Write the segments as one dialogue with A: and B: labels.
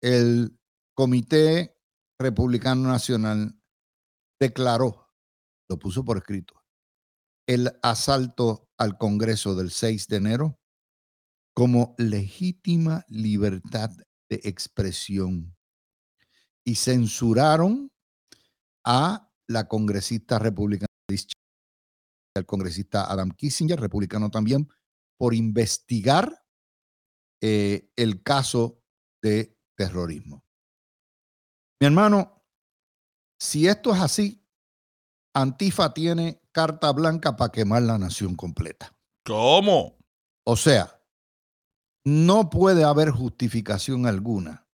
A: el Comité Republicano Nacional declaró, lo puso por escrito, el asalto al Congreso del 6 de enero como legítima libertad de expresión y censuraron a la congresista republicana, el congresista Adam Kissinger, republicano también, por investigar eh, el caso de terrorismo. Mi hermano, si esto es así, Antifa tiene carta blanca para quemar la nación completa.
B: ¿Cómo?
A: O sea, no puede haber justificación alguna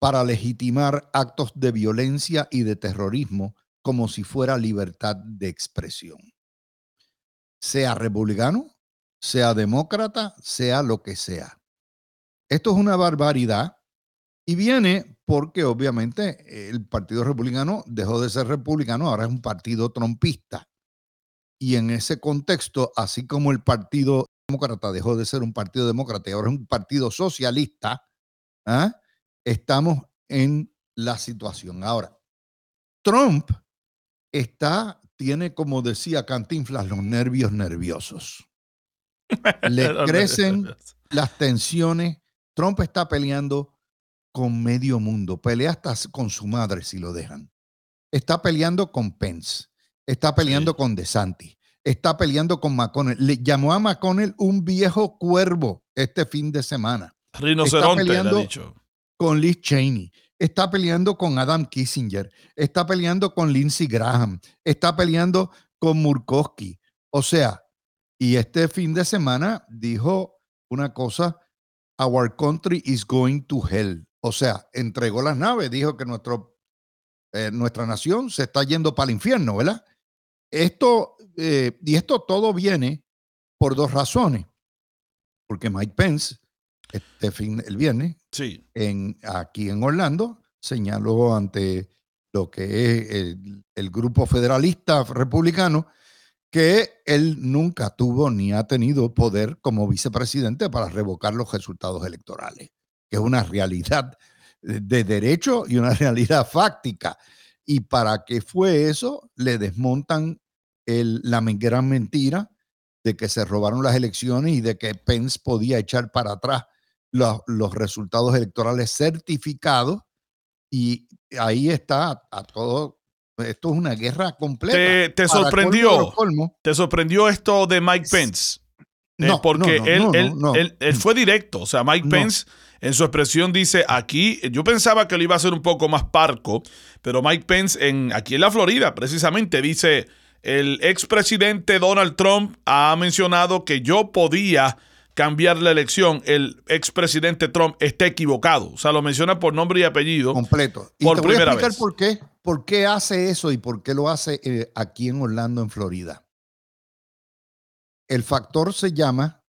A: para legitimar actos de violencia y de terrorismo como si fuera libertad de expresión. Sea republicano, sea demócrata, sea lo que sea. Esto es una barbaridad y viene porque obviamente el Partido Republicano dejó de ser republicano, ahora es un partido trompista. Y en ese contexto, así como el Partido Demócrata dejó de ser un partido demócrata y ahora es un partido socialista, ¿ah? estamos en la situación. Ahora, Trump está, tiene, como decía Cantinflas, los nervios nerviosos. Le crecen las tensiones Trump está peleando con medio mundo, pelea hasta con su madre si lo dejan. Está peleando con Pence, está peleando con DeSantis, está peleando con McConnell. Le llamó a McConnell un viejo cuervo este fin de semana.
B: Rinoceronte, está peleando dicho.
A: con Liz Cheney, está peleando con Adam Kissinger, está peleando con Lindsey Graham, está peleando con Murkowski. O sea, y este fin de semana dijo una cosa Our country is going to hell. O sea, entregó las naves, dijo que nuestro, eh, nuestra nación se está yendo para el infierno, ¿verdad? Esto, eh, y esto todo viene por dos razones. Porque Mike Pence, este fin, el viernes,
B: sí.
A: en, aquí en Orlando, señaló ante lo que es el, el grupo federalista republicano que él nunca tuvo ni ha tenido poder como vicepresidente para revocar los resultados electorales, que es una realidad de derecho y una realidad fáctica. Y para qué fue eso, le desmontan la gran mentira de que se robaron las elecciones y de que Pence podía echar para atrás los, los resultados electorales certificados. Y ahí está a todo esto es una guerra completa.
B: ¿Te, sorprendió? ¿Te sorprendió esto de Mike Pence? Eh, no, porque él, él, fue directo. O sea, Mike Pence en su expresión dice aquí, yo pensaba que lo iba a hacer un poco más parco, pero Mike Pence en, aquí en la Florida precisamente dice, el expresidente Donald Trump ha mencionado que yo podía cambiar la elección, el expresidente Trump está equivocado. O sea, lo menciona por nombre y apellido.
A: Completo. Y
B: por
A: te voy
B: primera
A: a explicar
B: vez.
A: por qué. ¿Por qué hace eso y por qué lo hace eh, aquí en Orlando, en Florida? El factor se llama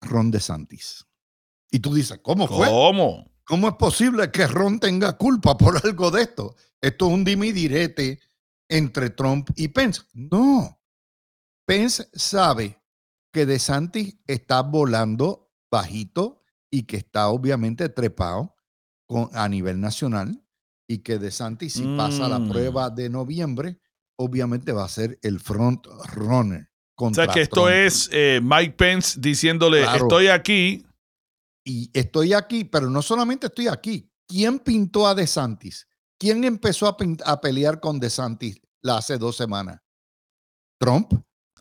A: Ron DeSantis. Y tú dices, ¿cómo fue?
B: ¿Cómo?
A: ¿Cómo es posible que Ron tenga culpa por algo de esto? Esto es un dimidirete entre Trump y Pence. No. Pence sabe que DeSantis está volando bajito y que está obviamente trepado con, a nivel nacional y que DeSantis si pasa la
B: Mm.
A: prueba de noviembre, obviamente va a ser el front runner.
B: O sea, que esto es eh, Mike Pence diciéndole,
A: Claro.
B: estoy aquí,
A: y estoy aquí, pero no solamente estoy aquí. ¿Quién pintó a DeSantis? ¿Quién empezó a, a pelear con DeSantis la hace dos semanas? Trump.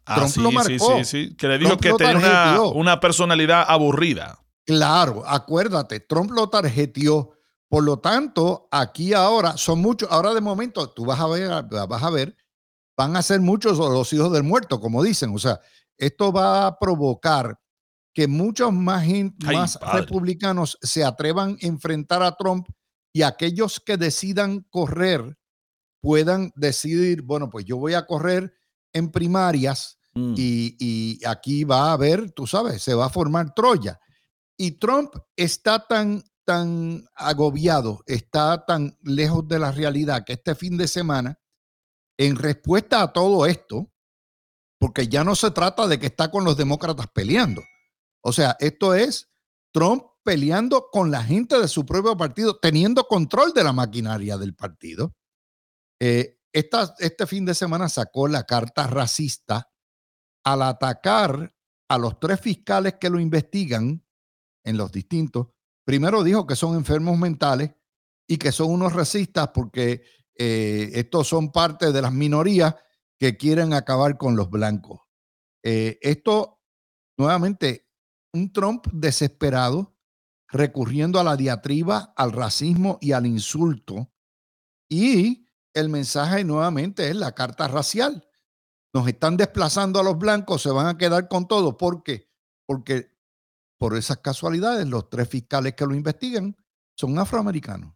B: Ah, Trump lo marcó. Sí, sí, sí. Que le dijo que tenía una, una, personalidad aburrida.
A: Claro, acuérdate, Trump lo tarjeteó. Por lo tanto, aquí ahora son muchos, ahora de momento tú vas a ver, vas a ver, van a ser muchos los hijos del muerto, como dicen. O sea, esto va a provocar que muchos más, más republicanos se atrevan a enfrentar a Trump y aquellos que decidan correr puedan decidir, bueno, pues yo voy a correr en primarias mm. y, y, aquí va a haber, tú sabes, se va a formar Troya. Y Trump está tan, tan agobiado, está tan lejos de la realidad que este fin de semana, en respuesta a todo esto, porque ya no se trata de que está con los demócratas peleando. O sea, esto es Trump peleando con la gente de su propio partido, teniendo control de la maquinaria del partido. Eh, este fin de semana sacó la carta racista al atacar a los tres fiscales que lo investigan en los distintos. Primero dijo que son enfermos mentales y que son unos racistas porque eh, estos son parte de las minorías que quieren acabar con los blancos. Eh, esto, nuevamente, un Trump desesperado, recurriendo a la diatriba, al racismo y al insulto. Y el mensaje nuevamente es la carta racial. Nos están desplazando a los blancos, se van a quedar con todo. ¿Por qué? Porque por esas casualidades, los tres fiscales que lo investigan son afroamericanos.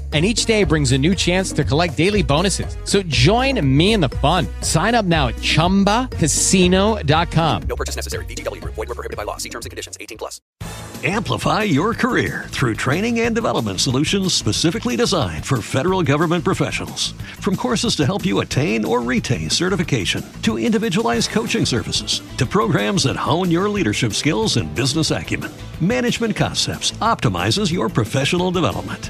C: and each day brings a new chance to collect daily bonuses. So join me in the fun. Sign up now at ChumbaCasino.com.
D: No purchase necessary. BGW. Void were prohibited by law. See terms and conditions. 18 plus.
E: Amplify your career through training and development solutions specifically designed for federal government professionals. From courses to help you attain or retain certification, to individualized coaching services, to programs that hone your leadership skills and business acumen, Management Concepts optimizes your professional development.